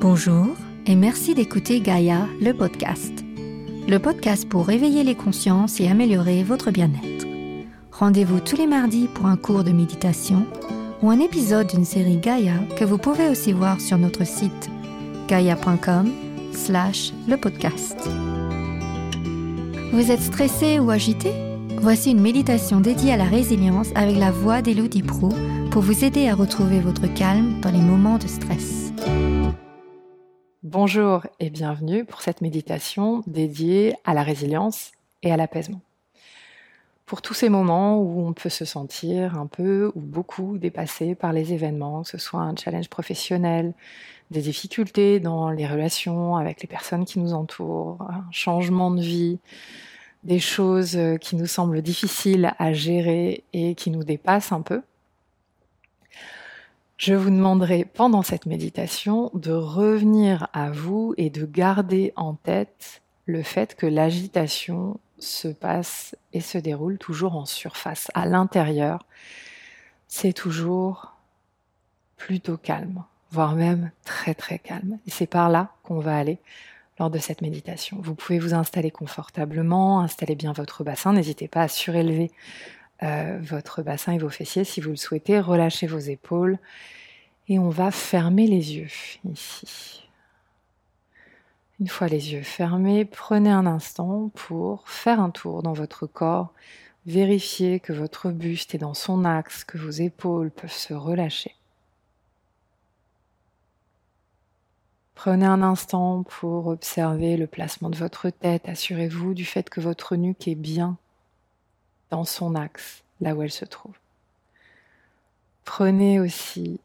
Bonjour et merci d'écouter Gaïa, le podcast. Le podcast pour réveiller les consciences et améliorer votre bien-être. Rendez-vous tous les mardis pour un cours de méditation ou un épisode d'une série Gaïa que vous pouvez aussi voir sur notre site gaia.com slash le podcast. Vous êtes stressé ou agité? Voici une méditation dédiée à la résilience avec la voix d'Elodie Pro pour vous aider à retrouver votre calme dans les moments de stress. Bonjour et bienvenue pour cette méditation dédiée à la résilience et à l'apaisement. Pour tous ces moments où on peut se sentir un peu ou beaucoup dépassé par les événements, que ce soit un challenge professionnel, des difficultés dans les relations avec les personnes qui nous entourent, un changement de vie, des choses qui nous semblent difficiles à gérer et qui nous dépassent un peu, je vous demanderai pendant cette méditation de revenir à vous et de garder en tête le fait que l'agitation se passe et se déroule toujours en surface. À l'intérieur, c'est toujours plutôt calme, voire même très très calme. Et c'est par là qu'on va aller lors de cette méditation. Vous pouvez vous installer confortablement, installer bien votre bassin, n'hésitez pas à surélever euh, votre bassin et vos fessiers si vous le souhaitez. Relâchez vos épaules et on va fermer les yeux ici. Une fois les yeux fermés, prenez un instant pour faire un tour dans votre corps, vérifier que votre buste est dans son axe, que vos épaules peuvent se relâcher. Prenez un instant pour observer le placement de votre tête. Assurez-vous du fait que votre nuque est bien dans son axe, là où elle se trouve. Prenez aussi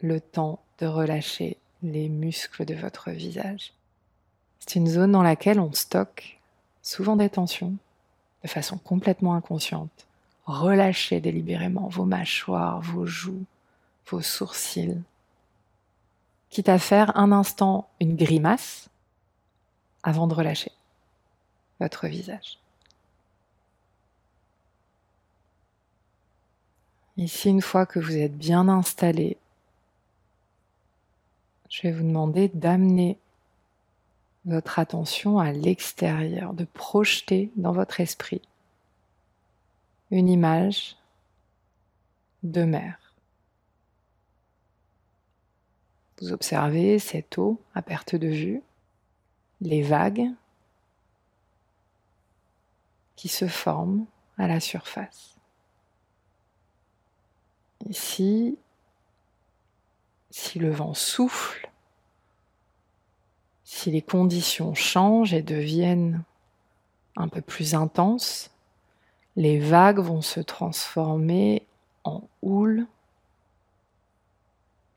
le temps de relâcher les muscles de votre visage. C'est une zone dans laquelle on stocke souvent des tensions de façon complètement inconsciente. Relâchez délibérément vos mâchoires, vos joues, vos sourcils. Quitte à faire un instant une grimace avant de relâcher votre visage. Ici, une fois que vous êtes bien installé, je vais vous demander d'amener votre attention à l'extérieur, de projeter dans votre esprit une image de mer. Vous observez cette eau à perte de vue, les vagues qui se forment à la surface. Ici, si le vent souffle, si les conditions changent et deviennent un peu plus intenses, les vagues vont se transformer en houle,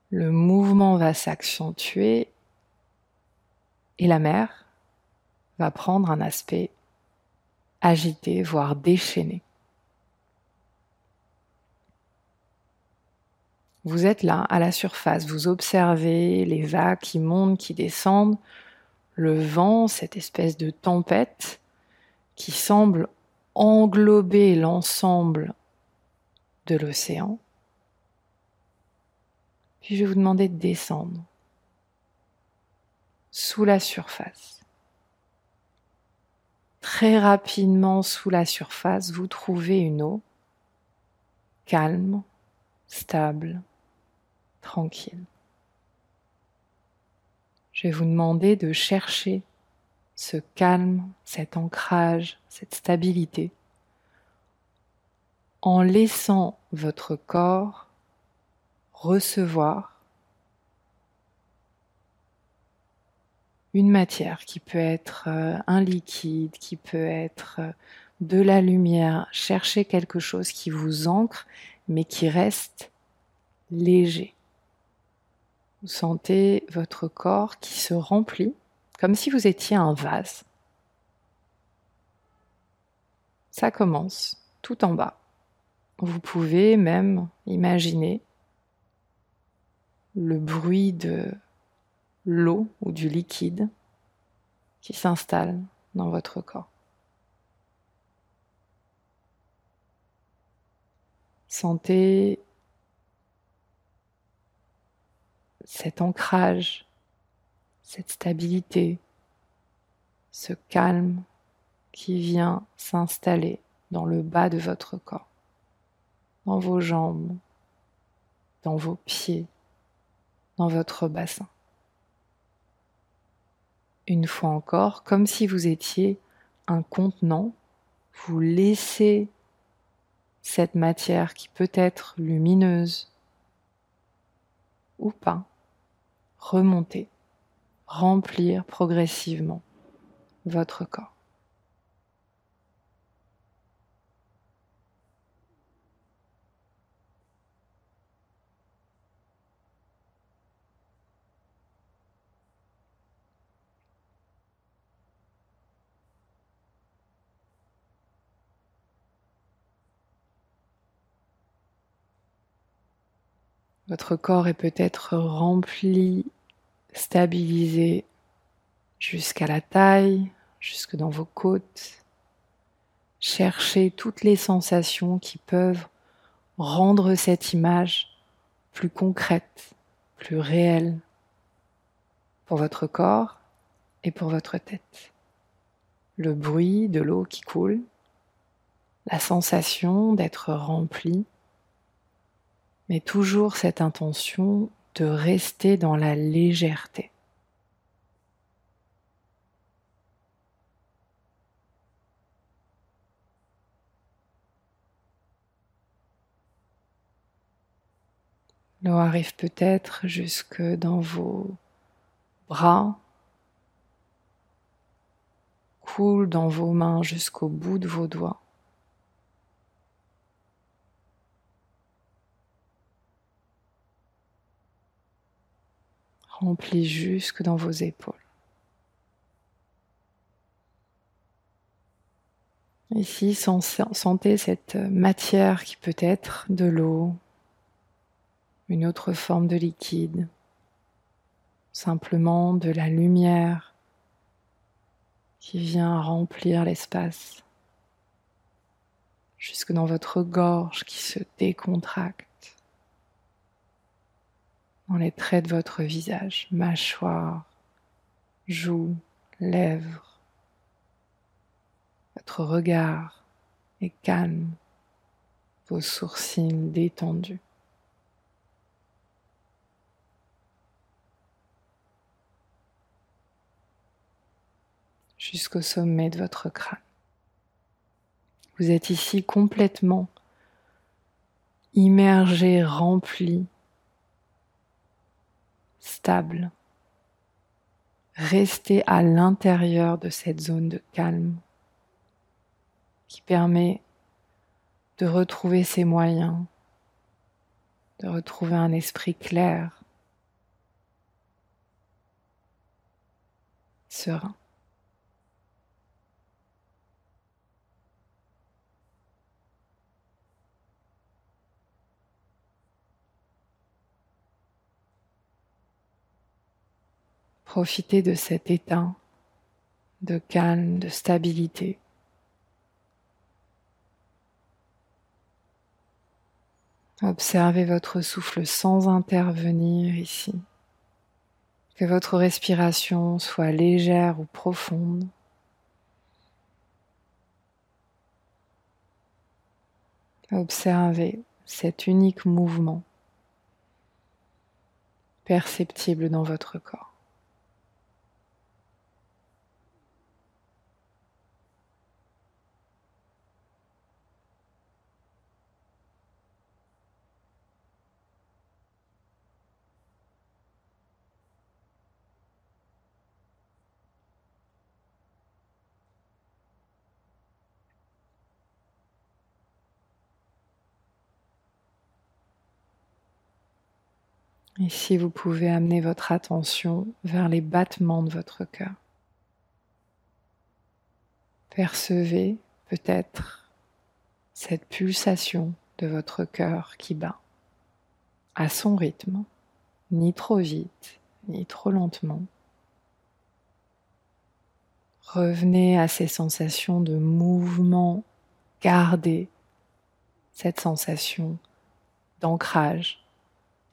le mouvement va s'accentuer et la mer va prendre un aspect agité, voire déchaîné. Vous êtes là, à la surface, vous observez les vagues qui montent, qui descendent, le vent, cette espèce de tempête qui semble englober l'ensemble de l'océan. Puis je vais vous demander de descendre sous la surface. Très rapidement sous la surface, vous trouvez une eau calme, stable, tranquille. Je vais vous demander de chercher ce calme, cet ancrage, cette stabilité, en laissant votre corps recevoir une matière qui peut être euh, un liquide, qui peut être euh, de la lumière. Cherchez quelque chose qui vous ancre, mais qui reste léger. Vous sentez votre corps qui se remplit comme si vous étiez un vase. Ça commence tout en bas. Vous pouvez même imaginer le bruit de l'eau ou du liquide qui s'installe dans votre corps. Sentez cet ancrage cette stabilité, ce calme qui vient s'installer dans le bas de votre corps, dans vos jambes, dans vos pieds, dans votre bassin. Une fois encore, comme si vous étiez un contenant, vous laissez cette matière qui peut être lumineuse ou pas remonter, remplir progressivement votre corps. Votre corps est peut-être rempli, stabilisé jusqu'à la taille, jusque dans vos côtes. Cherchez toutes les sensations qui peuvent rendre cette image plus concrète, plus réelle pour votre corps et pour votre tête. Le bruit de l'eau qui coule, la sensation d'être rempli mais toujours cette intention de rester dans la légèreté. L'eau arrive peut-être jusque dans vos bras, coule dans vos mains jusqu'au bout de vos doigts. Rempli jusque dans vos épaules. Ici, sentez cette matière qui peut être de l'eau, une autre forme de liquide, simplement de la lumière qui vient remplir l'espace, jusque dans votre gorge qui se décontracte dans les traits de votre visage, mâchoire, joues, lèvres. Votre regard est calme, vos sourcils détendus. jusqu'au sommet de votre crâne. Vous êtes ici complètement immergé, rempli stable. Restez à l'intérieur de cette zone de calme qui permet de retrouver ses moyens, de retrouver un esprit clair, serein. Profitez de cet état de calme, de stabilité. Observez votre souffle sans intervenir ici. Que votre respiration soit légère ou profonde. Observez cet unique mouvement perceptible dans votre corps. Ici, vous pouvez amener votre attention vers les battements de votre cœur. Percevez peut-être cette pulsation de votre cœur qui bat à son rythme, ni trop vite, ni trop lentement. Revenez à ces sensations de mouvement, gardez cette sensation d'ancrage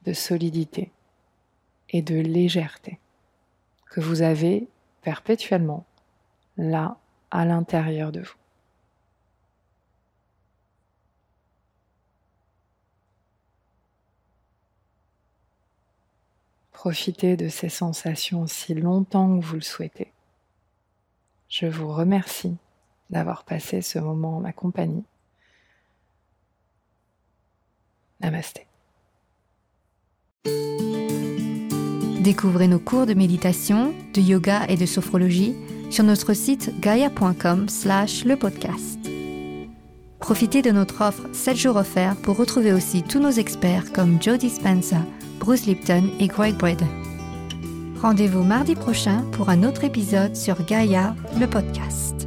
de solidité et de légèreté, que vous avez perpétuellement là à l'intérieur de vous. Profitez de ces sensations aussi longtemps que vous le souhaitez. Je vous remercie d'avoir passé ce moment en ma compagnie. Namasté. Découvrez nos cours de méditation, de yoga et de sophrologie sur notre site gaia.com slash le podcast. Profitez de notre offre 7 jours offerts pour retrouver aussi tous nos experts comme Joe Dispenza, Bruce Lipton et Greg Braden. Rendez-vous mardi prochain pour un autre épisode sur Gaia, le podcast.